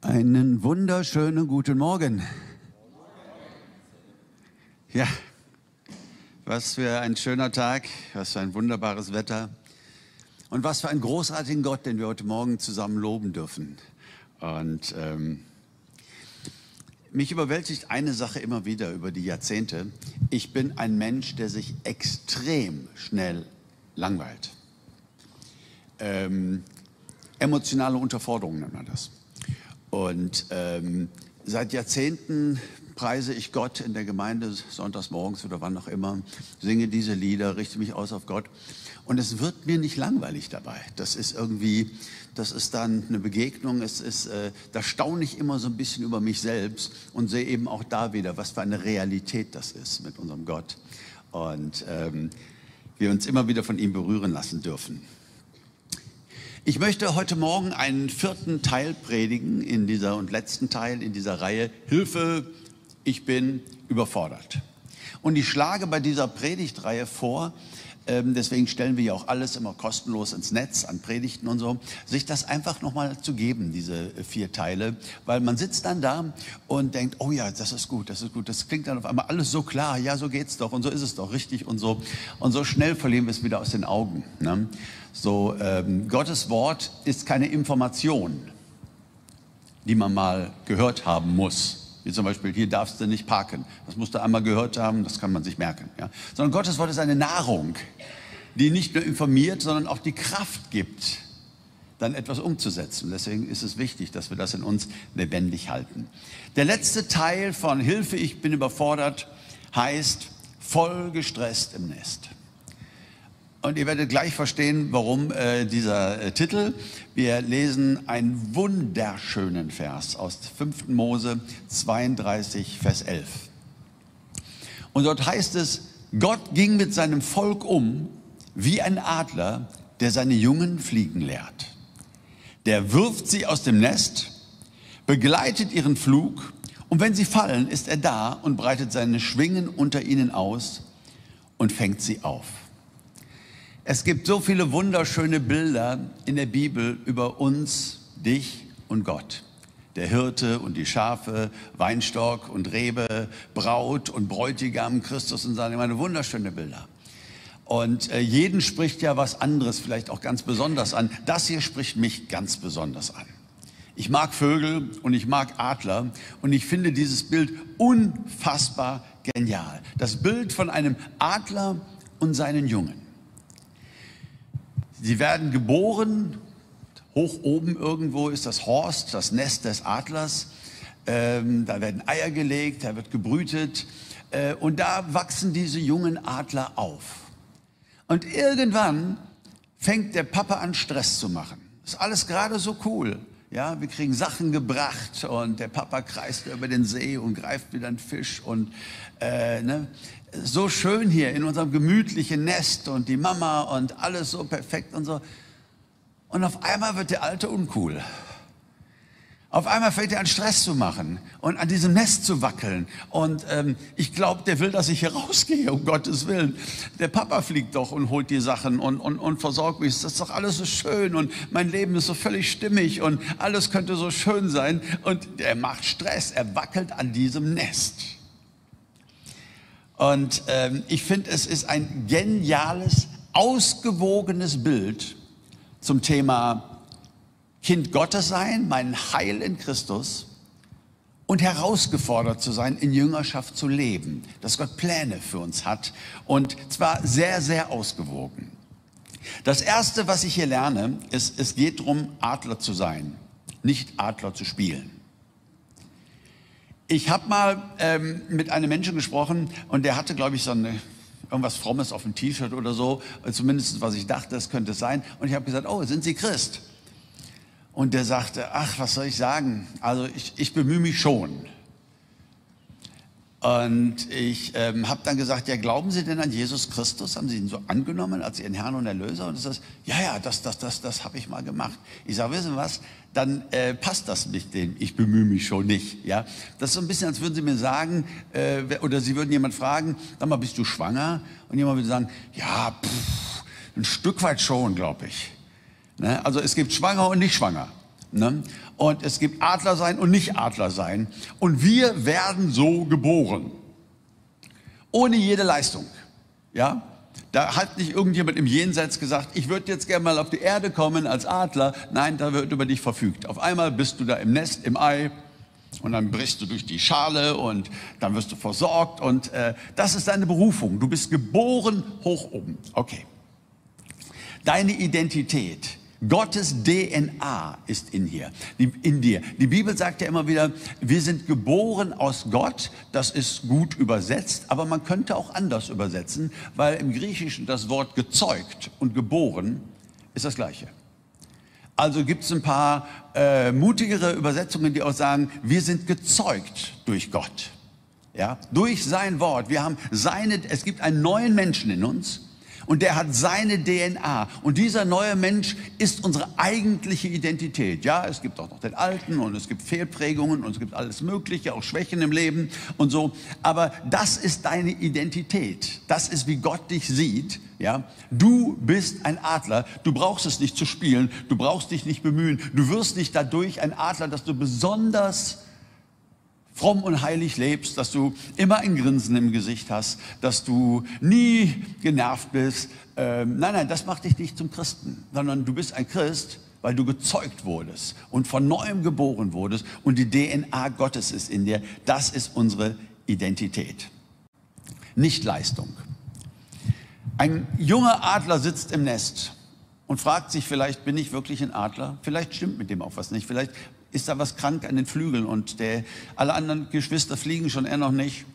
Einen wunderschönen guten Morgen. Ja, was für ein schöner Tag, was für ein wunderbares Wetter und was für einen großartigen Gott, den wir heute Morgen zusammen loben dürfen. Und ähm, mich überwältigt eine Sache immer wieder über die Jahrzehnte. Ich bin ein Mensch, der sich extrem schnell langweilt. Ähm, emotionale Unterforderung nennt man das. Und ähm, seit Jahrzehnten preise ich Gott in der Gemeinde, sonntags morgens oder wann auch immer, singe diese Lieder, richte mich aus auf Gott. Und es wird mir nicht langweilig dabei. Das ist irgendwie, das ist dann eine Begegnung. Es ist, äh, da staune ich immer so ein bisschen über mich selbst und sehe eben auch da wieder, was für eine Realität das ist mit unserem Gott. Und ähm, wir uns immer wieder von ihm berühren lassen dürfen. Ich möchte heute Morgen einen vierten Teil predigen in dieser und letzten Teil in dieser Reihe Hilfe, ich bin überfordert. Und ich schlage bei dieser Predigtreihe vor, deswegen stellen wir ja auch alles immer kostenlos ins Netz an Predigten und so, sich das einfach nochmal zu geben, diese vier Teile, weil man sitzt dann da und denkt, oh ja, das ist gut, das ist gut, das klingt dann auf einmal alles so klar, ja, so geht's doch und so ist es doch richtig und so und so schnell verlieren wir es wieder aus den Augen. Ne? So, ähm, Gottes Wort ist keine Information, die man mal gehört haben muss. Wie zum Beispiel, hier darfst du nicht parken. Das musst du einmal gehört haben, das kann man sich merken. Ja? Sondern Gottes Wort ist eine Nahrung, die nicht nur informiert, sondern auch die Kraft gibt, dann etwas umzusetzen. Deswegen ist es wichtig, dass wir das in uns lebendig halten. Der letzte Teil von Hilfe, ich bin überfordert, heißt voll gestresst im Nest. Und ihr werdet gleich verstehen, warum äh, dieser äh, Titel. Wir lesen einen wunderschönen Vers aus 5. Mose 32, Vers 11. Und dort heißt es, Gott ging mit seinem Volk um wie ein Adler, der seine Jungen fliegen lehrt. Der wirft sie aus dem Nest, begleitet ihren Flug und wenn sie fallen, ist er da und breitet seine Schwingen unter ihnen aus und fängt sie auf. Es gibt so viele wunderschöne Bilder in der Bibel über uns, dich und Gott. Der Hirte und die Schafe, Weinstock und Rebe, Braut und Bräutigam, Christus und seine, meine wunderschöne Bilder. Und äh, jeden spricht ja was anderes vielleicht auch ganz besonders an. Das hier spricht mich ganz besonders an. Ich mag Vögel und ich mag Adler und ich finde dieses Bild unfassbar genial. Das Bild von einem Adler und seinen Jungen. Sie werden geboren, hoch oben irgendwo ist das Horst, das Nest des Adlers. Ähm, da werden Eier gelegt, da wird gebrütet äh, und da wachsen diese jungen Adler auf. Und irgendwann fängt der Papa an, Stress zu machen. Ist alles gerade so cool. Ja, wir kriegen Sachen gebracht und der Papa kreist über den See und greift wieder einen Fisch und äh, ne? So schön hier in unserem gemütlichen Nest und die Mama und alles so perfekt und so. Und auf einmal wird der Alte uncool. Auf einmal fängt er an Stress zu machen und an diesem Nest zu wackeln. Und ähm, ich glaube, der will, dass ich hier rausgehe, um Gottes Willen. Der Papa fliegt doch und holt die Sachen und, und, und versorgt mich. Das ist doch alles so schön und mein Leben ist so völlig stimmig und alles könnte so schön sein. Und er macht Stress, er wackelt an diesem Nest. Und ähm, ich finde, es ist ein geniales, ausgewogenes Bild zum Thema Kind Gottes sein, mein Heil in Christus und herausgefordert zu sein, in Jüngerschaft zu leben, dass Gott Pläne für uns hat und zwar sehr, sehr ausgewogen. Das Erste, was ich hier lerne, ist, es geht darum, Adler zu sein, nicht Adler zu spielen. Ich habe mal ähm, mit einem Menschen gesprochen und der hatte, glaube ich, so eine, irgendwas Frommes auf dem T-Shirt oder so, zumindest was ich dachte, das könnte es sein. Und ich habe gesagt, oh, sind Sie Christ? Und der sagte, ach, was soll ich sagen? Also ich, ich bemühe mich schon. Und ich ähm, habe dann gesagt, ja, glauben Sie denn an Jesus Christus? Haben Sie ihn so angenommen als Ihren Herrn und Erlöser? Und er sagt, ja, ja, das, das, das, das habe ich mal gemacht. Ich sage, wissen Sie was? Dann äh, passt das nicht dem. Ich bemühe mich schon nicht. Ja, das ist so ein bisschen, als würden Sie mir sagen, äh, oder Sie würden jemand fragen, sag mal, bist du schwanger? Und jemand würde sagen, ja, pff, ein Stück weit schon, glaube ich. Ne? Also es gibt schwanger und nicht schwanger. Ne? Und es gibt Adler sein und nicht Adler sein. Und wir werden so geboren. Ohne jede Leistung. Ja? Da hat nicht irgendjemand im Jenseits gesagt, ich würde jetzt gerne mal auf die Erde kommen als Adler. Nein, da wird über dich verfügt. Auf einmal bist du da im Nest, im Ei. Und dann brichst du durch die Schale und dann wirst du versorgt. Und äh, das ist deine Berufung. Du bist geboren hoch oben. Okay. Deine Identität Gottes DNA ist in, hier, in dir. Die Bibel sagt ja immer wieder, wir sind geboren aus Gott. Das ist gut übersetzt, aber man könnte auch anders übersetzen, weil im Griechischen das Wort gezeugt und geboren ist das gleiche. Also gibt es ein paar äh, mutigere Übersetzungen, die auch sagen, wir sind gezeugt durch Gott. Ja, durch sein Wort. Wir haben seine, es gibt einen neuen Menschen in uns und der hat seine DNA. Und dieser neue Mensch ist unsere eigentliche Identität. Ja, es gibt auch noch den Alten und es gibt Fehlprägungen und es gibt alles Mögliche, auch Schwächen im Leben und so. Aber das ist deine Identität. Das ist, wie Gott dich sieht. Ja, du bist ein Adler. Du brauchst es nicht zu spielen. Du brauchst dich nicht bemühen. Du wirst nicht dadurch ein Adler, dass du besonders fromm und heilig lebst, dass du immer ein Grinsen im Gesicht hast, dass du nie genervt bist. Ähm, nein, nein, das macht dich nicht zum Christen, sondern du bist ein Christ, weil du gezeugt wurdest und von neuem geboren wurdest und die DNA Gottes ist in dir. Das ist unsere Identität. Nicht Leistung. Ein junger Adler sitzt im Nest und fragt sich vielleicht, bin ich wirklich ein Adler? Vielleicht stimmt mit dem auch was nicht. Vielleicht ist da was krank an den Flügeln und der, alle anderen Geschwister fliegen schon, er noch nicht.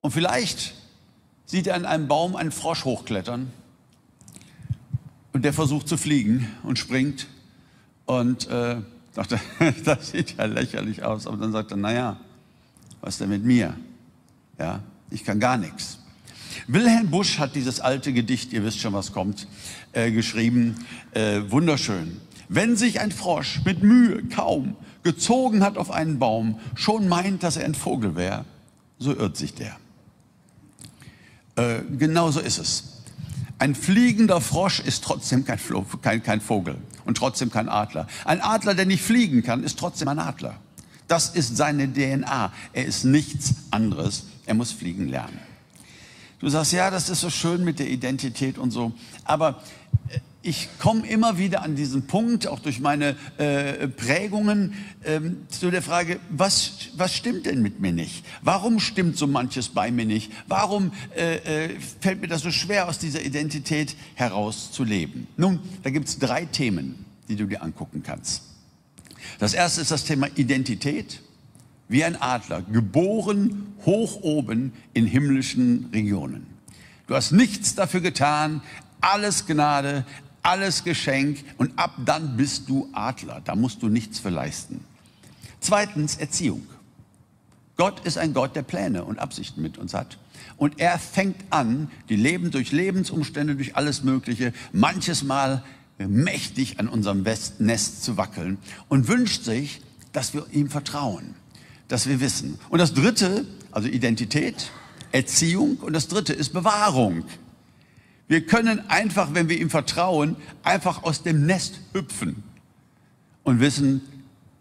Und vielleicht sieht er an einem Baum einen Frosch hochklettern und der versucht zu fliegen und springt und äh, dachte, das sieht ja lächerlich aus. Aber dann sagt er, naja, was denn mit mir? Ja, ich kann gar nichts. Wilhelm Busch hat dieses alte Gedicht, ihr wisst schon, was kommt, äh, geschrieben. Äh, wunderschön. Wenn sich ein Frosch mit Mühe kaum gezogen hat auf einen Baum, schon meint, dass er ein Vogel wäre, so irrt sich der. Äh, genau so ist es. Ein fliegender Frosch ist trotzdem kein, kein, kein Vogel und trotzdem kein Adler. Ein Adler, der nicht fliegen kann, ist trotzdem ein Adler. Das ist seine DNA. Er ist nichts anderes. Er muss fliegen lernen. Du sagst, ja, das ist so schön mit der Identität und so. Aber äh, ich komme immer wieder an diesen Punkt, auch durch meine äh, Prägungen, ähm, zu der Frage, was, was stimmt denn mit mir nicht? Warum stimmt so manches bei mir nicht? Warum äh, äh, fällt mir das so schwer, aus dieser Identität heraus zu leben? Nun, da gibt es drei Themen, die du dir angucken kannst. Das erste ist das Thema Identität, wie ein Adler, geboren hoch oben in himmlischen Regionen. Du hast nichts dafür getan, alles Gnade, alles Geschenk und ab dann bist du Adler. Da musst du nichts für leisten. Zweitens Erziehung. Gott ist ein Gott, der Pläne und Absichten mit uns hat. Und er fängt an, die Leben durch Lebensumstände, durch alles Mögliche, manches Mal mächtig an unserem Nest zu wackeln und wünscht sich, dass wir ihm vertrauen, dass wir wissen. Und das dritte, also Identität, Erziehung und das dritte ist Bewahrung. Wir können einfach, wenn wir ihm vertrauen, einfach aus dem Nest hüpfen und wissen,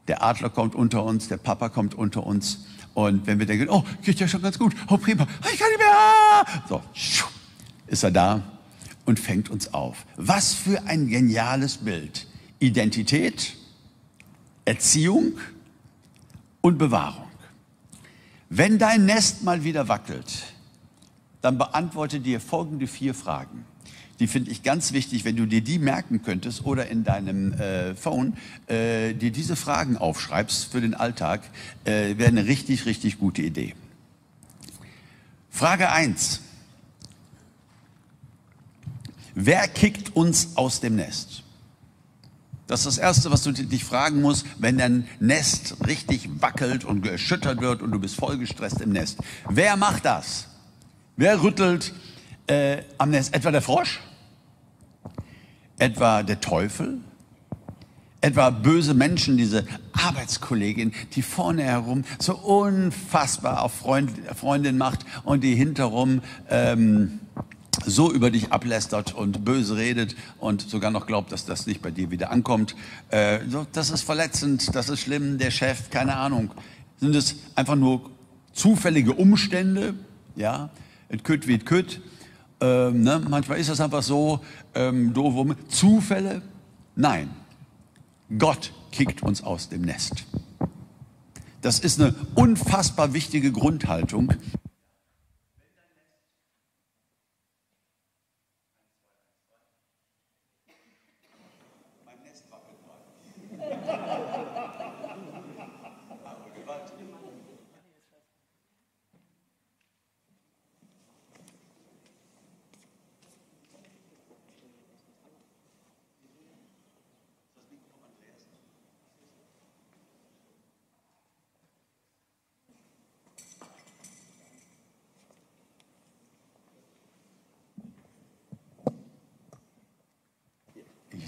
der Adler kommt unter uns, der Papa kommt unter uns. Und wenn wir denken, oh, geht ja schon ganz gut, oh prima, ich kann nicht mehr, so, ist er da und fängt uns auf. Was für ein geniales Bild. Identität, Erziehung und Bewahrung. Wenn dein Nest mal wieder wackelt, dann beantworte dir folgende vier Fragen. Die finde ich ganz wichtig, wenn du dir die merken könntest oder in deinem äh, Phone äh, dir diese Fragen aufschreibst für den Alltag, äh, wäre eine richtig, richtig gute Idee. Frage 1. Wer kickt uns aus dem Nest? Das ist das Erste, was du dich fragen musst, wenn dein Nest richtig wackelt und erschüttert wird und du bist voll gestresst im Nest. Wer macht das? Wer rüttelt äh, am Nest? Etwa der Frosch? Etwa der Teufel? Etwa böse Menschen, diese Arbeitskollegin, die vorne herum so unfassbar auf Freund, Freundin macht und die hinterrum ähm, so über dich ablästert und böse redet und sogar noch glaubt, dass das nicht bei dir wieder ankommt. Äh, das ist verletzend, das ist schlimm, der Chef, keine Ahnung. Sind es einfach nur zufällige Umstände? Ja, et kütt wie et kütt. Ähm, ne? Manchmal ist das einfach so, ähm, doof, Zufälle? Nein, Gott kickt uns aus dem Nest. Das ist eine unfassbar wichtige Grundhaltung.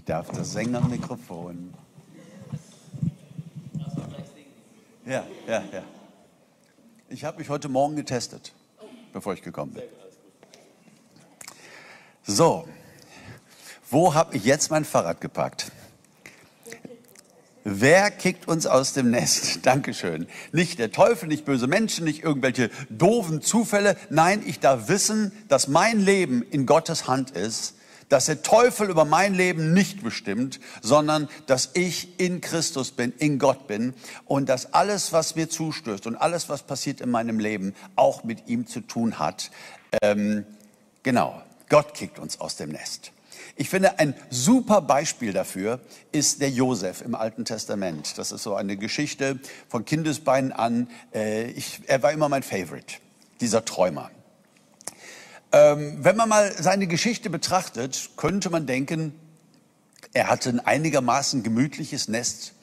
Ich darf das Sängermikrofon. Ja, ja, ja. Ich habe mich heute Morgen getestet, bevor ich gekommen bin. So, wo habe ich jetzt mein Fahrrad geparkt? Wer kickt uns aus dem Nest? Dankeschön. Nicht der Teufel, nicht böse Menschen, nicht irgendwelche doofen Zufälle. Nein, ich darf wissen, dass mein Leben in Gottes Hand ist dass der Teufel über mein Leben nicht bestimmt, sondern dass ich in Christus bin, in Gott bin und dass alles, was mir zustößt und alles, was passiert in meinem Leben, auch mit ihm zu tun hat. Ähm, genau, Gott kickt uns aus dem Nest. Ich finde, ein super Beispiel dafür ist der Josef im Alten Testament. Das ist so eine Geschichte von Kindesbeinen an. Äh, ich, er war immer mein Favorite, dieser Träumer. Ähm, wenn man mal seine Geschichte betrachtet, könnte man denken, er hatte ein einigermaßen gemütliches Nest.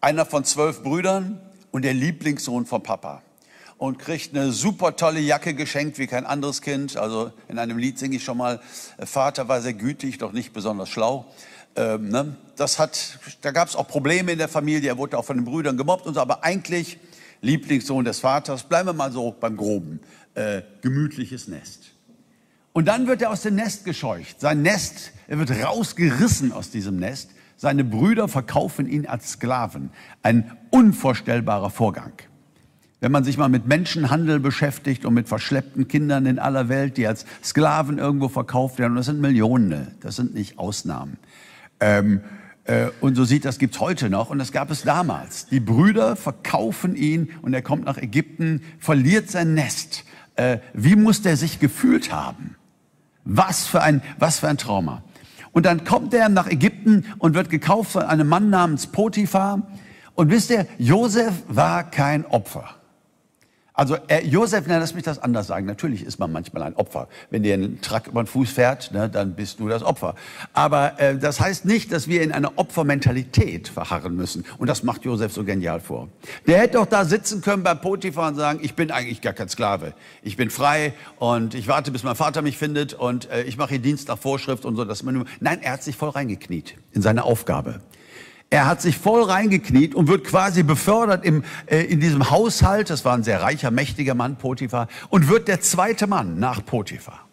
Einer von zwölf Brüdern und der Lieblingssohn von Papa. Und kriegt eine super tolle Jacke geschenkt wie kein anderes Kind. Also in einem Lied singe ich schon mal, Vater war sehr gütig, doch nicht besonders schlau. Ähm, ne? Das hat, da gab es auch Probleme in der Familie. Er wurde auch von den Brüdern gemobbt und so. Aber eigentlich Lieblingssohn des Vaters. Bleiben wir mal so beim Groben. Äh, gemütliches Nest. Und dann wird er aus dem Nest gescheucht. Sein Nest, er wird rausgerissen aus diesem Nest. Seine Brüder verkaufen ihn als Sklaven. Ein unvorstellbarer Vorgang. Wenn man sich mal mit Menschenhandel beschäftigt und mit verschleppten Kindern in aller Welt, die als Sklaven irgendwo verkauft werden, und das sind Millionen, das sind nicht Ausnahmen. Ähm, äh, und so sieht das gibt's heute noch und das gab es damals. Die Brüder verkaufen ihn und er kommt nach Ägypten, verliert sein Nest. Äh, wie muss der sich gefühlt haben? Was für ein, was für ein Trauma. Und dann kommt er nach Ägypten und wird gekauft von einem Mann namens Potiphar. Und wisst ihr, Josef war kein Opfer. Also äh, Josef, na, lass mich das anders sagen. Natürlich ist man manchmal ein Opfer. Wenn dir ein Truck über den Fuß fährt, ne, dann bist du das Opfer. Aber äh, das heißt nicht, dass wir in einer Opfermentalität verharren müssen. Und das macht Josef so genial vor. Der hätte doch da sitzen können bei Potiphar und sagen, ich bin eigentlich gar kein Sklave. Ich bin frei und ich warte, bis mein Vater mich findet und äh, ich mache hier Dienst nach Vorschrift und so. Dass man, nein, er hat sich voll reingekniet in seine Aufgabe. Er hat sich voll reingekniet und wird quasi befördert im, äh, in diesem Haushalt. Das war ein sehr reicher, mächtiger Mann, Potiphar, und wird der zweite Mann nach Potiphar.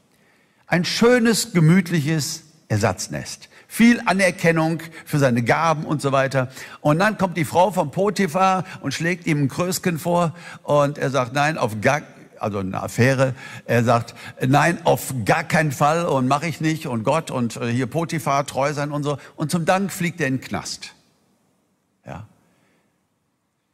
Ein schönes, gemütliches Ersatznest. Viel Anerkennung für seine Gaben und so weiter. Und dann kommt die Frau von Potiphar und schlägt ihm ein Krösken vor und er sagt, nein, auf gar, also eine Affäre. Er sagt, nein, auf gar keinen Fall und mache ich nicht und Gott und äh, hier Potiphar treu sein und so. Und zum Dank fliegt er in den Knast. Ja.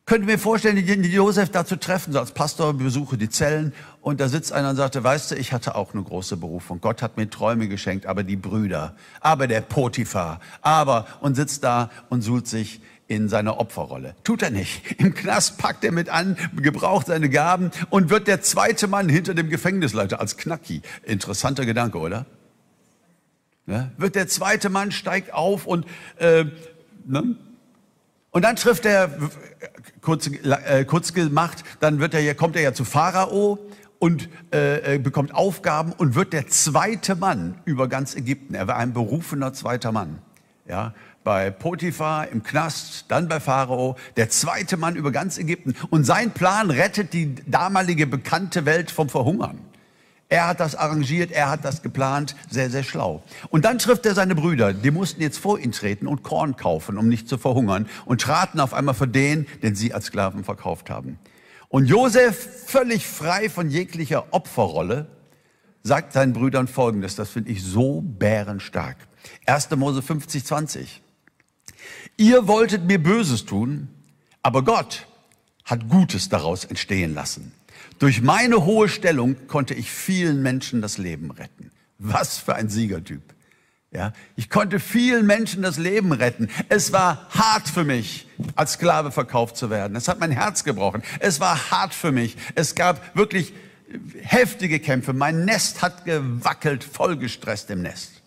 Könnte mir vorstellen, die Josef da zu treffen, so als Pastor besuche die Zellen und da sitzt einer und sagte, weißt du, ich hatte auch eine große Berufung. Gott hat mir Träume geschenkt, aber die Brüder, aber der Potiphar, aber und sitzt da und suhlt sich in seiner Opferrolle. Tut er nicht. Im Knast packt er mit an, gebraucht seine Gaben und wird der zweite Mann hinter dem Gefängnisleiter als Knacki. Interessanter Gedanke, oder? Ja? Wird der zweite Mann, steigt auf und äh, ne? Und dann trifft er, kurz, äh, kurz gemacht, dann wird er, kommt er ja zu Pharao und äh, äh, bekommt Aufgaben und wird der zweite Mann über ganz Ägypten. Er war ein berufener zweiter Mann. Ja, bei Potiphar im Knast, dann bei Pharao, der zweite Mann über ganz Ägypten. Und sein Plan rettet die damalige bekannte Welt vom Verhungern. Er hat das arrangiert, er hat das geplant, sehr, sehr schlau. Und dann trifft er seine Brüder, die mussten jetzt vor ihn treten und Korn kaufen, um nicht zu verhungern, und traten auf einmal für den, den sie als Sklaven verkauft haben. Und Josef, völlig frei von jeglicher Opferrolle, sagt seinen Brüdern Folgendes, das finde ich so bärenstark. 1. Mose 50, 20. Ihr wolltet mir Böses tun, aber Gott hat Gutes daraus entstehen lassen. Durch meine hohe Stellung konnte ich vielen Menschen das Leben retten. Was für ein Siegertyp. Ja, ich konnte vielen Menschen das Leben retten. Es war hart für mich, als Sklave verkauft zu werden. Es hat mein Herz gebrochen. Es war hart für mich. Es gab wirklich heftige Kämpfe. Mein Nest hat gewackelt, vollgestresst im Nest.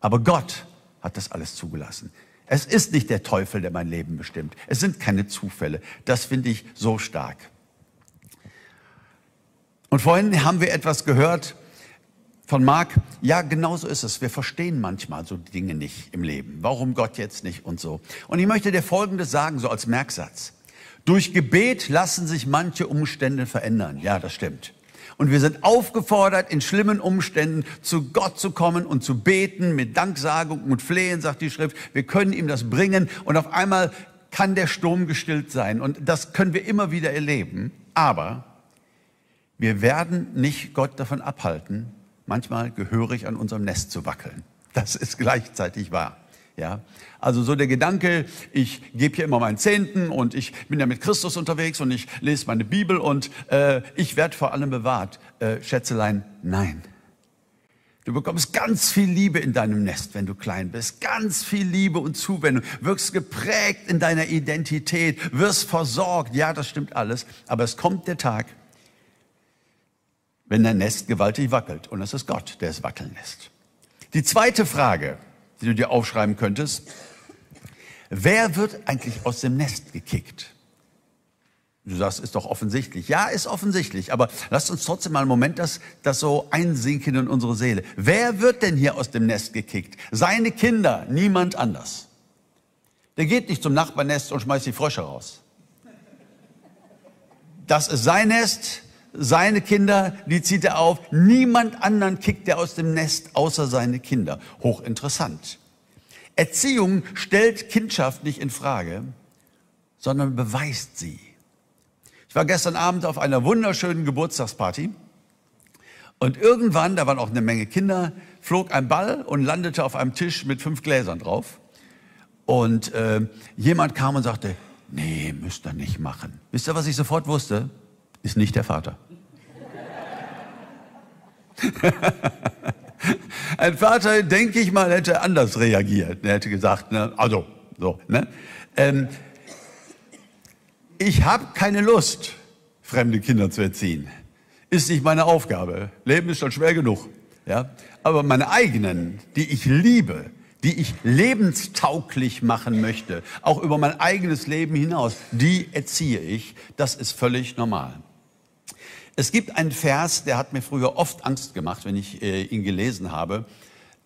Aber Gott hat das alles zugelassen. Es ist nicht der Teufel, der mein Leben bestimmt. Es sind keine Zufälle. Das finde ich so stark. Und vorhin haben wir etwas gehört, von Marc, ja, genau so ist es. Wir verstehen manchmal so Dinge nicht im Leben. Warum Gott jetzt nicht und so. Und ich möchte dir Folgendes sagen, so als Merksatz. Durch Gebet lassen sich manche Umstände verändern. Ja, das stimmt. Und wir sind aufgefordert, in schlimmen Umständen zu Gott zu kommen und zu beten mit Danksagung und Flehen, sagt die Schrift. Wir können ihm das bringen und auf einmal kann der Sturm gestillt sein. Und das können wir immer wieder erleben. Aber wir werden nicht Gott davon abhalten, manchmal gehörig an unserem Nest zu wackeln. Das ist gleichzeitig wahr. Ja, also so der Gedanke, ich gebe hier immer meinen Zehnten und ich bin ja mit Christus unterwegs und ich lese meine Bibel und äh, ich werde vor allem bewahrt. Äh, Schätzelein, nein. Du bekommst ganz viel Liebe in deinem Nest, wenn du klein bist. Ganz viel Liebe und Zuwendung. Wirkst geprägt in deiner Identität, wirst versorgt. Ja, das stimmt alles. Aber es kommt der Tag, wenn dein Nest gewaltig wackelt. Und es ist Gott, der es wackeln lässt. Die zweite Frage, die du dir aufschreiben könntest, wer wird eigentlich aus dem Nest gekickt? Du sagst, ist doch offensichtlich. Ja, ist offensichtlich, aber lasst uns trotzdem mal einen Moment das, das so einsinken in unsere Seele. Wer wird denn hier aus dem Nest gekickt? Seine Kinder, niemand anders. Der geht nicht zum Nachbarnest und schmeißt die Frösche raus. Das ist sein Nest, seine Kinder, die zieht er auf. Niemand anderen kickt er aus dem Nest außer seine Kinder. Hochinteressant. Erziehung stellt Kindschaft nicht in Frage, sondern beweist sie. Ich war gestern Abend auf einer wunderschönen Geburtstagsparty und irgendwann, da waren auch eine Menge Kinder, flog ein Ball und landete auf einem Tisch mit fünf Gläsern drauf. Und äh, jemand kam und sagte, nee, müsst ihr nicht machen. Wisst ihr, was ich sofort wusste? Ist nicht der Vater. Ein Vater, denke ich mal, hätte anders reagiert. Er hätte gesagt, ne, also, so, ne? Ähm, ich habe keine Lust, fremde Kinder zu erziehen. Ist nicht meine Aufgabe. Leben ist schon schwer genug. Ja? Aber meine eigenen, die ich liebe, die ich lebenstauglich machen möchte, auch über mein eigenes Leben hinaus, die erziehe ich. Das ist völlig normal. Es gibt einen Vers, der hat mir früher oft Angst gemacht, wenn ich äh, ihn gelesen habe.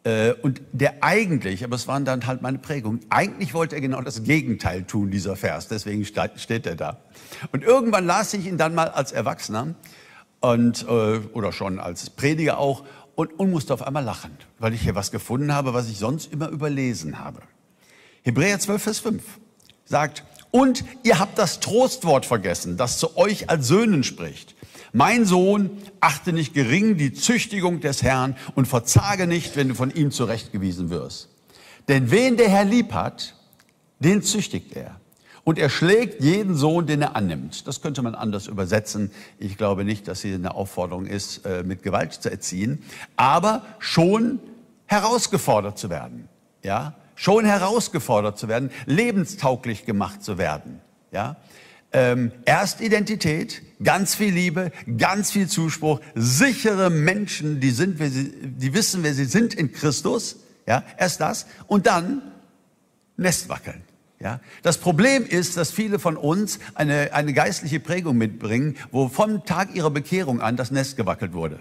Äh, und der eigentlich, aber es waren dann halt meine Prägungen, eigentlich wollte er genau das Gegenteil tun, dieser Vers. Deswegen steht er da. Und irgendwann las ich ihn dann mal als Erwachsener und, äh, oder schon als Prediger auch und, und musste auf einmal lachen, weil ich hier was gefunden habe, was ich sonst immer überlesen habe. Hebräer 12, Vers 5 sagt, und ihr habt das Trostwort vergessen, das zu euch als Söhnen spricht. Mein Sohn, achte nicht gering die Züchtigung des Herrn und verzage nicht, wenn du von ihm zurechtgewiesen wirst. Denn wen der Herr lieb hat, den züchtigt er. Und er schlägt jeden Sohn, den er annimmt. Das könnte man anders übersetzen. Ich glaube nicht, dass hier eine Aufforderung ist, äh, mit Gewalt zu erziehen, aber schon herausgefordert zu werden. Ja, schon herausgefordert zu werden, lebenstauglich gemacht zu werden. Ja, ähm, erst Identität, ganz viel Liebe, ganz viel Zuspruch, sichere Menschen, die sind, wer sie, die wissen, wer sie sind in Christus. Ja, erst das und dann Nest wackeln. Ja, das Problem ist, dass viele von uns eine, eine geistliche Prägung mitbringen, wo vom Tag ihrer Bekehrung an das Nest gewackelt wurde.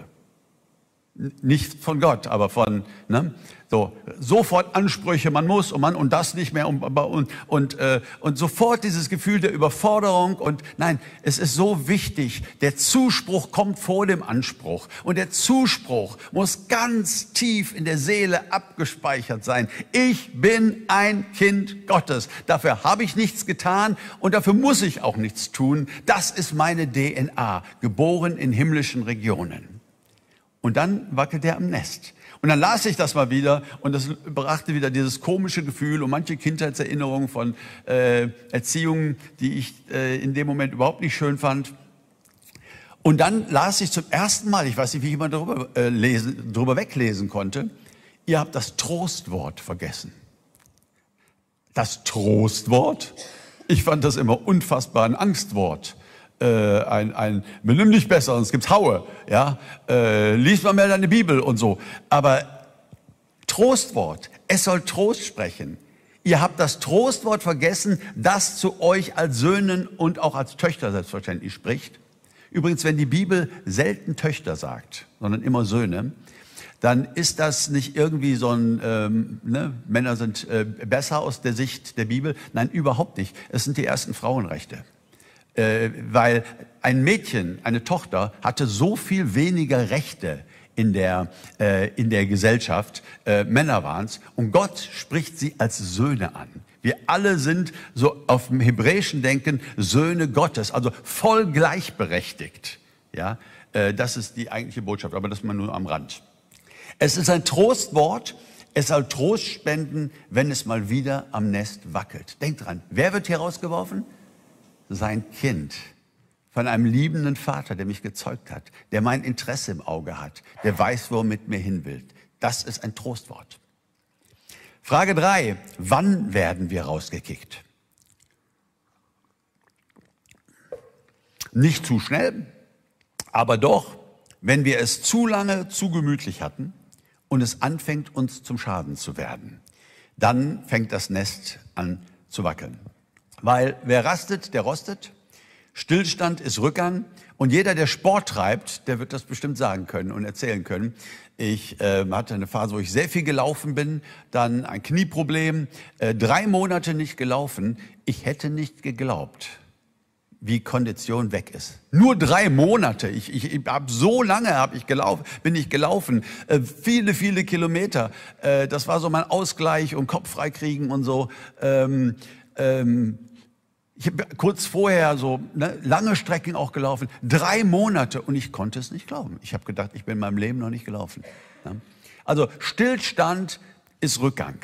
Nicht von Gott, aber von, ne? So, sofort Ansprüche, man muss und man und das nicht mehr und, und, und, äh, und sofort dieses Gefühl der Überforderung und nein, es ist so wichtig, der Zuspruch kommt vor dem Anspruch und der Zuspruch muss ganz tief in der Seele abgespeichert sein. Ich bin ein Kind Gottes. Dafür habe ich nichts getan und dafür muss ich auch nichts tun. Das ist meine DNA, geboren in himmlischen Regionen. Und dann wackelt er am Nest. Und dann las ich das mal wieder und das brachte wieder dieses komische Gefühl und manche Kindheitserinnerungen von äh, Erziehungen, die ich äh, in dem Moment überhaupt nicht schön fand. Und dann las ich zum ersten Mal, ich weiß nicht, wie ich jemand darüber, äh, lesen, darüber weglesen konnte, ihr habt das Trostwort vergessen. Das Trostwort? Ich fand das immer unfassbar ein Angstwort äh, ein, ein benimm dich besser, sonst gibt's Haue, ja, äh, lies mal mehr deine Bibel und so. Aber Trostwort, es soll Trost sprechen. Ihr habt das Trostwort vergessen, das zu euch als Söhnen und auch als Töchter selbstverständlich spricht. Übrigens, wenn die Bibel selten Töchter sagt, sondern immer Söhne, dann ist das nicht irgendwie so ein, ähm, ne, Männer sind äh, besser aus der Sicht der Bibel. Nein, überhaupt nicht. Es sind die ersten Frauenrechte äh, weil ein Mädchen, eine Tochter, hatte so viel weniger Rechte in der, äh, in der Gesellschaft, äh, Männer waren es, und Gott spricht sie als Söhne an. Wir alle sind so auf dem hebräischen Denken Söhne Gottes, also voll gleichberechtigt. Ja, äh, das ist die eigentliche Botschaft, aber das mal nur am Rand. Es ist ein Trostwort. Es soll Trost spenden, wenn es mal wieder am Nest wackelt. Denkt dran, wer wird hier rausgeworfen? Sein Kind von einem liebenden Vater, der mich gezeugt hat, der mein Interesse im Auge hat, der weiß, wo er mit mir hin will. Das ist ein Trostwort. Frage drei: Wann werden wir rausgekickt? Nicht zu schnell, aber doch, wenn wir es zu lange, zu gemütlich hatten und es anfängt, uns zum Schaden zu werden. Dann fängt das Nest an zu wackeln. Weil wer rastet, der rostet. Stillstand ist Rückgang. Und jeder, der Sport treibt, der wird das bestimmt sagen können und erzählen können. Ich äh, hatte eine Phase, wo ich sehr viel gelaufen bin, dann ein Knieproblem, äh, drei Monate nicht gelaufen. Ich hätte nicht geglaubt, wie Kondition weg ist. Nur drei Monate. Ich, ich, ich habe so lange hab ich gelaufen, bin ich gelaufen, äh, viele, viele Kilometer. Äh, das war so mein Ausgleich und Kopf freikriegen und so. Ähm, ähm, ich habe kurz vorher so ne, lange Strecken auch gelaufen, drei Monate und ich konnte es nicht glauben. Ich habe gedacht, ich bin in meinem Leben noch nicht gelaufen. Ne? Also Stillstand ist Rückgang.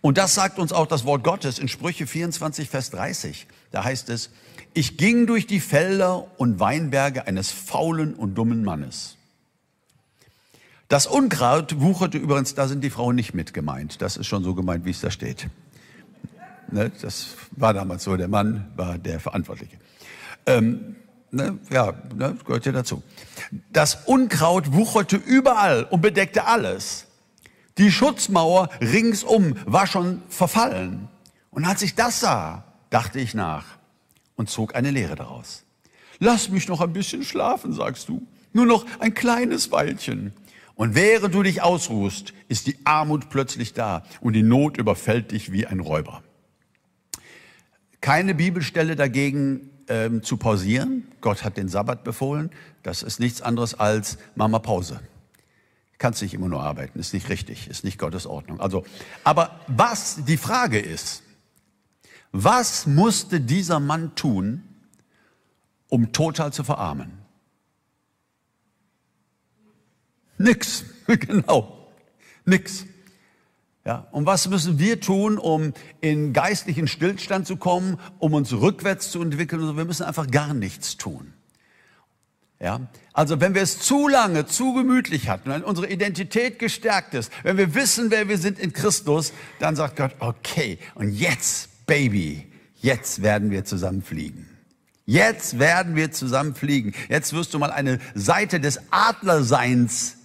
Und das sagt uns auch das Wort Gottes in Sprüche 24, Vers 30. Da heißt es, ich ging durch die Felder und Weinberge eines faulen und dummen Mannes. Das Unkraut wucherte übrigens, da sind die Frauen nicht mit gemeint. Das ist schon so gemeint, wie es da steht. Ne, das war damals so, der Mann war der Verantwortliche. Ähm, ne, ja, ne, gehört ja dazu. Das Unkraut wucherte überall und bedeckte alles. Die Schutzmauer ringsum war schon verfallen. Und als ich das sah, dachte ich nach und zog eine Lehre daraus. Lass mich noch ein bisschen schlafen, sagst du. Nur noch ein kleines Weilchen. Und während du dich ausruhst, ist die Armut plötzlich da und die Not überfällt dich wie ein Räuber keine Bibelstelle dagegen ähm, zu pausieren. Gott hat den Sabbat befohlen. Das ist nichts anderes als Mama Pause. Kannst nicht immer nur arbeiten, ist nicht richtig, ist nicht Gottes Ordnung. Also, aber was die Frage ist, was musste dieser Mann tun, um total zu verarmen? Nix, genau, nix. Ja, und was müssen wir tun, um in geistlichen Stillstand zu kommen, um uns rückwärts zu entwickeln? Wir müssen einfach gar nichts tun. Ja, also wenn wir es zu lange, zu gemütlich hatten, wenn unsere Identität gestärkt ist, wenn wir wissen, wer wir sind in Christus, dann sagt Gott, okay, und jetzt, Baby, jetzt werden wir zusammen fliegen. Jetzt werden wir zusammen fliegen. Jetzt wirst du mal eine Seite des Adlerseins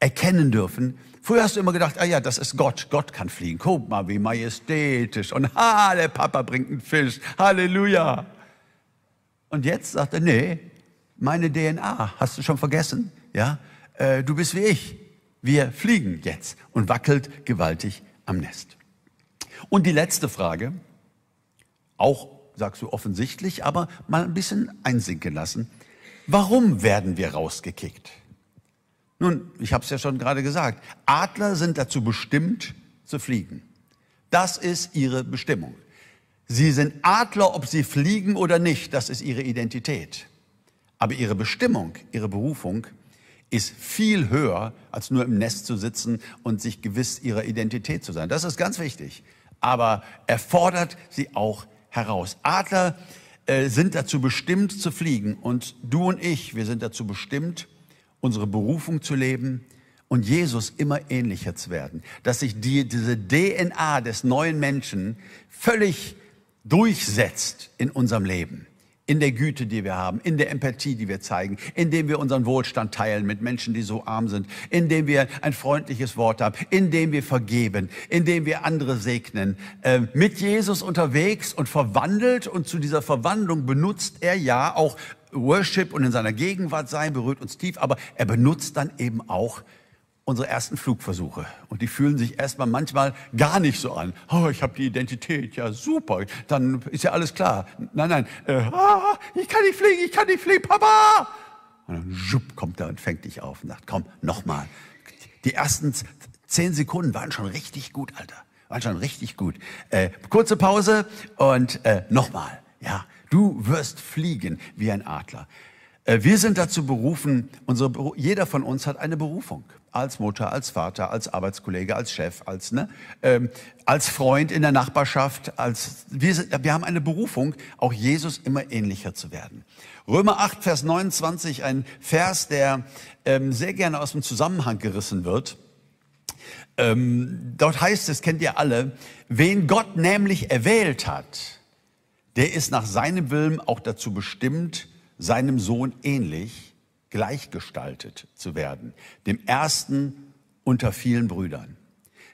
erkennen dürfen, Früher hast du immer gedacht, ah ja, das ist Gott. Gott kann fliegen. Guck mal, wie majestätisch. Und ha, der Papa bringt einen Fisch. Halleluja. Und jetzt sagt er, nee, meine DNA, hast du schon vergessen? Ja, äh, du bist wie ich. Wir fliegen jetzt und wackelt gewaltig am Nest. Und die letzte Frage, auch sagst du offensichtlich, aber mal ein bisschen einsinken lassen. Warum werden wir rausgekickt? Nun, ich habe es ja schon gerade gesagt, Adler sind dazu bestimmt zu fliegen. Das ist ihre Bestimmung. Sie sind Adler, ob sie fliegen oder nicht, das ist ihre Identität. Aber ihre Bestimmung, ihre Berufung ist viel höher, als nur im Nest zu sitzen und sich gewiss ihrer Identität zu sein. Das ist ganz wichtig. Aber er fordert sie auch heraus. Adler äh, sind dazu bestimmt zu fliegen und du und ich, wir sind dazu bestimmt, unsere Berufung zu leben und Jesus immer ähnlicher zu werden. Dass sich die, diese DNA des neuen Menschen völlig durchsetzt in unserem Leben in der Güte, die wir haben, in der Empathie, die wir zeigen, indem wir unseren Wohlstand teilen mit Menschen, die so arm sind, indem wir ein freundliches Wort haben, indem wir vergeben, indem wir andere segnen. Äh, mit Jesus unterwegs und verwandelt und zu dieser Verwandlung benutzt er ja auch Worship und in seiner Gegenwart sein, berührt uns tief, aber er benutzt dann eben auch unsere ersten Flugversuche. Und die fühlen sich erstmal manchmal gar nicht so an. Oh, ich habe die Identität, ja super, dann ist ja alles klar. Nein, nein, äh, ah, ich kann nicht fliegen, ich kann nicht fliegen, Papa! Und dann schupp, kommt er und fängt dich auf und sagt, komm, nochmal. Die ersten zehn Sekunden waren schon richtig gut, Alter. Waren schon richtig gut. Äh, kurze Pause und äh, nochmal. Ja, du wirst fliegen wie ein Adler. Äh, wir sind dazu berufen, unsere, jeder von uns hat eine Berufung als Mutter, als Vater, als Arbeitskollege, als Chef, als, ne, ähm, als Freund in der Nachbarschaft. Als, wir, wir haben eine Berufung, auch Jesus immer ähnlicher zu werden. Römer 8, Vers 29, ein Vers, der ähm, sehr gerne aus dem Zusammenhang gerissen wird. Ähm, dort heißt es, kennt ihr alle, wen Gott nämlich erwählt hat, der ist nach seinem Willen auch dazu bestimmt, seinem Sohn ähnlich gleichgestaltet zu werden, dem ersten unter vielen Brüdern.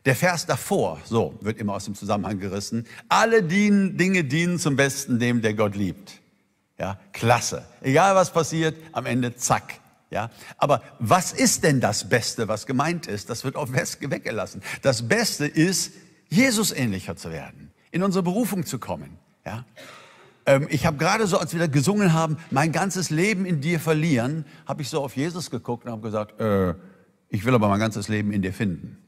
Der Vers davor, so wird immer aus dem Zusammenhang gerissen, alle dienen, Dinge dienen zum Besten dem, der Gott liebt. Ja, klasse. Egal was passiert, am Ende zack. Ja, aber was ist denn das Beste, was gemeint ist? Das wird West weggelassen. Das Beste ist, Jesus ähnlicher zu werden, in unsere Berufung zu kommen. Ja, ähm, ich habe gerade so, als wir da gesungen haben, mein ganzes Leben in dir verlieren, habe ich so auf Jesus geguckt und habe gesagt, äh, ich will aber mein ganzes Leben in dir finden.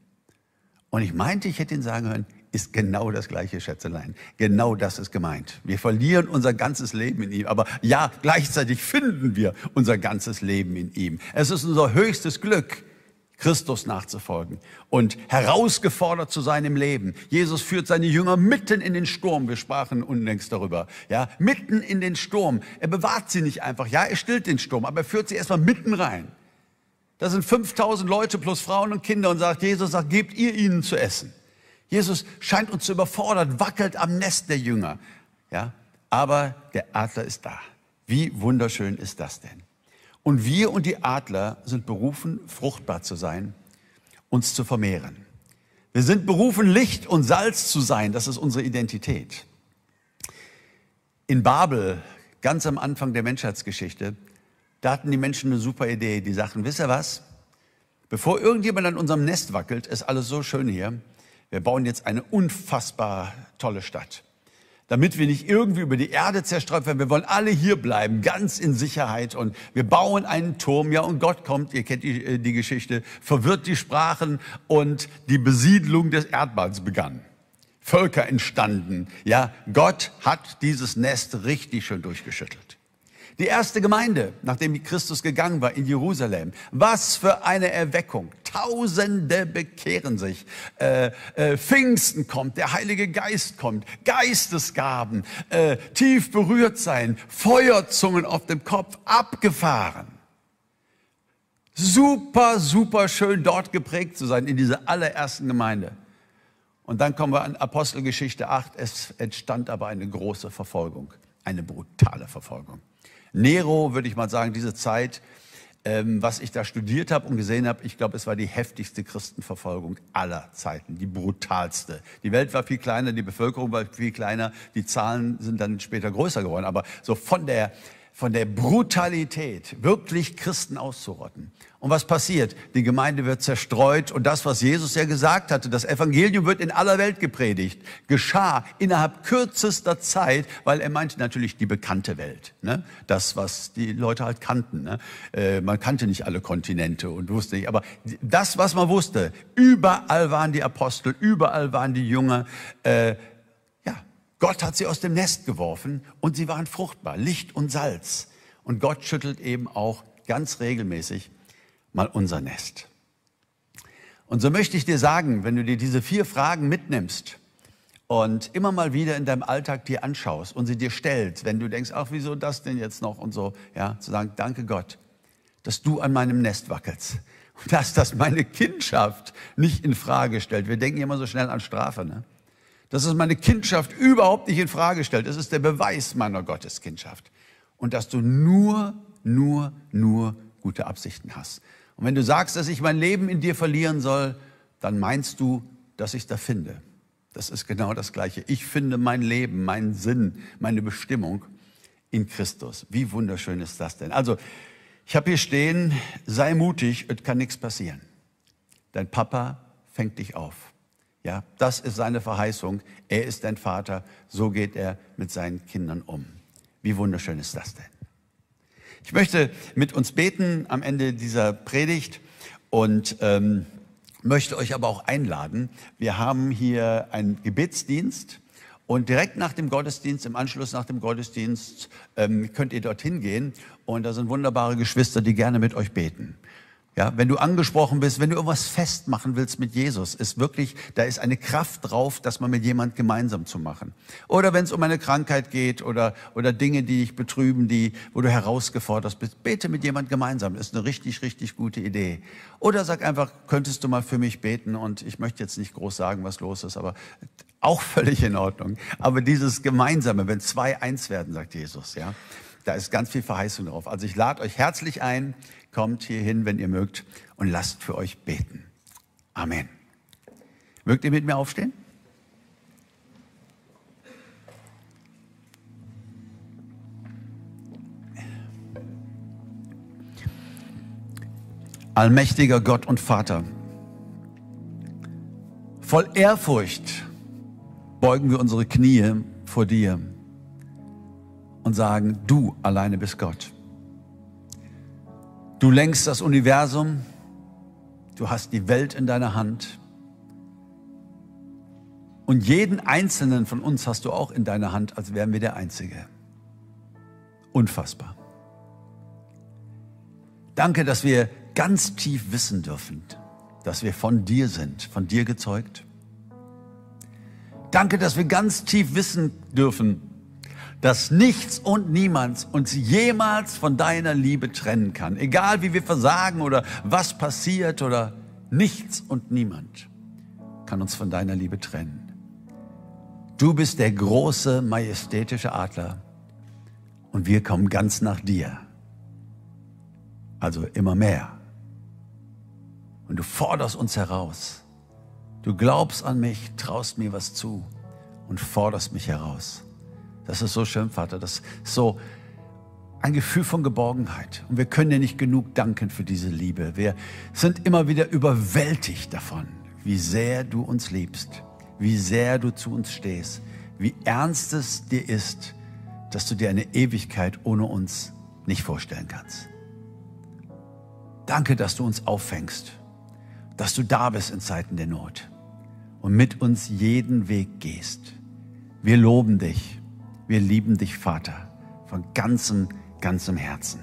Und ich meinte, ich hätte ihn sagen hören, ist genau das gleiche Schätzelein. Genau das ist gemeint. Wir verlieren unser ganzes Leben in ihm. Aber ja, gleichzeitig finden wir unser ganzes Leben in ihm. Es ist unser höchstes Glück, Christus nachzufolgen und herausgefordert zu sein im Leben. Jesus führt seine Jünger mitten in den Sturm. Wir sprachen unlängst darüber. Ja, mitten in den Sturm. Er bewahrt sie nicht einfach. Ja, er stillt den Sturm, aber er führt sie erstmal mitten rein. Da sind 5000 Leute plus Frauen und Kinder und sagt, Jesus sagt, gebt ihr ihnen zu essen. Jesus scheint uns zu überfordern, wackelt am Nest der Jünger. Ja, aber der Adler ist da. Wie wunderschön ist das denn? Und wir und die Adler sind berufen, fruchtbar zu sein, uns zu vermehren. Wir sind berufen, Licht und Salz zu sein. Das ist unsere Identität. In Babel, ganz am Anfang der Menschheitsgeschichte, da hatten die Menschen eine super Idee. Die sagten, wisst ihr was? Bevor irgendjemand an unserem Nest wackelt, ist alles so schön hier. Wir bauen jetzt eine unfassbar tolle Stadt damit wir nicht irgendwie über die Erde zerstreut werden. Wir wollen alle hier bleiben, ganz in Sicherheit. Und wir bauen einen Turm, ja, und Gott kommt, ihr kennt die, äh, die Geschichte, verwirrt die Sprachen und die Besiedlung des Erdballs begann. Völker entstanden. Ja, Gott hat dieses Nest richtig schön durchgeschüttelt. Die erste Gemeinde, nachdem Christus gegangen war in Jerusalem. Was für eine Erweckung. Tausende bekehren sich. Äh, äh, Pfingsten kommt, der Heilige Geist kommt, Geistesgaben, äh, tief berührt sein, Feuerzungen auf dem Kopf, abgefahren. Super, super schön dort geprägt zu sein, in dieser allerersten Gemeinde. Und dann kommen wir an Apostelgeschichte 8. Es entstand aber eine große Verfolgung, eine brutale Verfolgung. Nero, würde ich mal sagen, diese Zeit, ähm, was ich da studiert habe und gesehen habe, ich glaube, es war die heftigste Christenverfolgung aller Zeiten, die brutalste. Die Welt war viel kleiner, die Bevölkerung war viel kleiner, die Zahlen sind dann später größer geworden, aber so von der von der Brutalität, wirklich Christen auszurotten. Und was passiert? Die Gemeinde wird zerstreut und das, was Jesus ja gesagt hatte, das Evangelium wird in aller Welt gepredigt, geschah innerhalb kürzester Zeit, weil er meinte natürlich die bekannte Welt, ne? das, was die Leute halt kannten. Ne? Äh, man kannte nicht alle Kontinente und wusste nicht, aber das, was man wusste, überall waren die Apostel, überall waren die Jünger. Äh, Gott hat sie aus dem Nest geworfen und sie waren fruchtbar, Licht und Salz. Und Gott schüttelt eben auch ganz regelmäßig mal unser Nest. Und so möchte ich dir sagen, wenn du dir diese vier Fragen mitnimmst und immer mal wieder in deinem Alltag dir anschaust und sie dir stellst, wenn du denkst, ach, wieso das denn jetzt noch und so, ja, zu sagen, danke Gott, dass du an meinem Nest wackelst und dass das meine Kindschaft nicht in Frage stellt. Wir denken immer so schnell an Strafe, ne? Dass es meine Kindschaft überhaupt nicht in Frage stellt. Das ist der Beweis meiner Gotteskindschaft. Und dass du nur, nur, nur gute Absichten hast. Und wenn du sagst, dass ich mein Leben in dir verlieren soll, dann meinst du, dass ich da finde. Das ist genau das Gleiche. Ich finde mein Leben, meinen Sinn, meine Bestimmung in Christus. Wie wunderschön ist das denn? Also, ich habe hier stehen, sei mutig, es kann nichts passieren. Dein Papa fängt dich auf. Ja, das ist seine Verheißung. Er ist dein Vater. So geht er mit seinen Kindern um. Wie wunderschön ist das denn? Ich möchte mit uns beten am Ende dieser Predigt und ähm, möchte euch aber auch einladen. Wir haben hier einen Gebetsdienst. Und direkt nach dem Gottesdienst, im Anschluss nach dem Gottesdienst, ähm, könnt ihr dorthin gehen. Und da sind wunderbare Geschwister, die gerne mit euch beten. Ja, wenn du angesprochen bist, wenn du irgendwas festmachen willst mit Jesus, ist wirklich, da ist eine Kraft drauf, das mal mit jemand gemeinsam zu machen. Oder wenn es um eine Krankheit geht oder, oder Dinge, die dich betrüben, die, wo du herausgefordert bist, bete mit jemand gemeinsam. Ist eine richtig, richtig gute Idee. Oder sag einfach, könntest du mal für mich beten und ich möchte jetzt nicht groß sagen, was los ist, aber auch völlig in Ordnung. Aber dieses Gemeinsame, wenn zwei eins werden, sagt Jesus, ja, da ist ganz viel Verheißung drauf. Also ich lade euch herzlich ein, Kommt hierhin, wenn ihr mögt, und lasst für euch beten. Amen. Mögt ihr mit mir aufstehen? Allmächtiger Gott und Vater, voll Ehrfurcht beugen wir unsere Knie vor dir und sagen, du alleine bist Gott. Du lenkst das Universum, du hast die Welt in deiner Hand und jeden einzelnen von uns hast du auch in deiner Hand, als wären wir der Einzige. Unfassbar. Danke, dass wir ganz tief wissen dürfen, dass wir von dir sind, von dir gezeugt. Danke, dass wir ganz tief wissen dürfen, dass nichts und niemand uns jemals von deiner Liebe trennen kann. Egal wie wir versagen oder was passiert oder nichts und niemand kann uns von deiner Liebe trennen. Du bist der große, majestätische Adler und wir kommen ganz nach dir. Also immer mehr. Und du forderst uns heraus. Du glaubst an mich, traust mir was zu und forderst mich heraus. Das ist so schön, Vater. Das ist so ein Gefühl von Geborgenheit. Und wir können dir nicht genug danken für diese Liebe. Wir sind immer wieder überwältigt davon, wie sehr du uns liebst, wie sehr du zu uns stehst, wie ernst es dir ist, dass du dir eine Ewigkeit ohne uns nicht vorstellen kannst. Danke, dass du uns auffängst, dass du da bist in Zeiten der Not und mit uns jeden Weg gehst. Wir loben dich wir lieben dich, Vater, von ganzem, ganzem Herzen.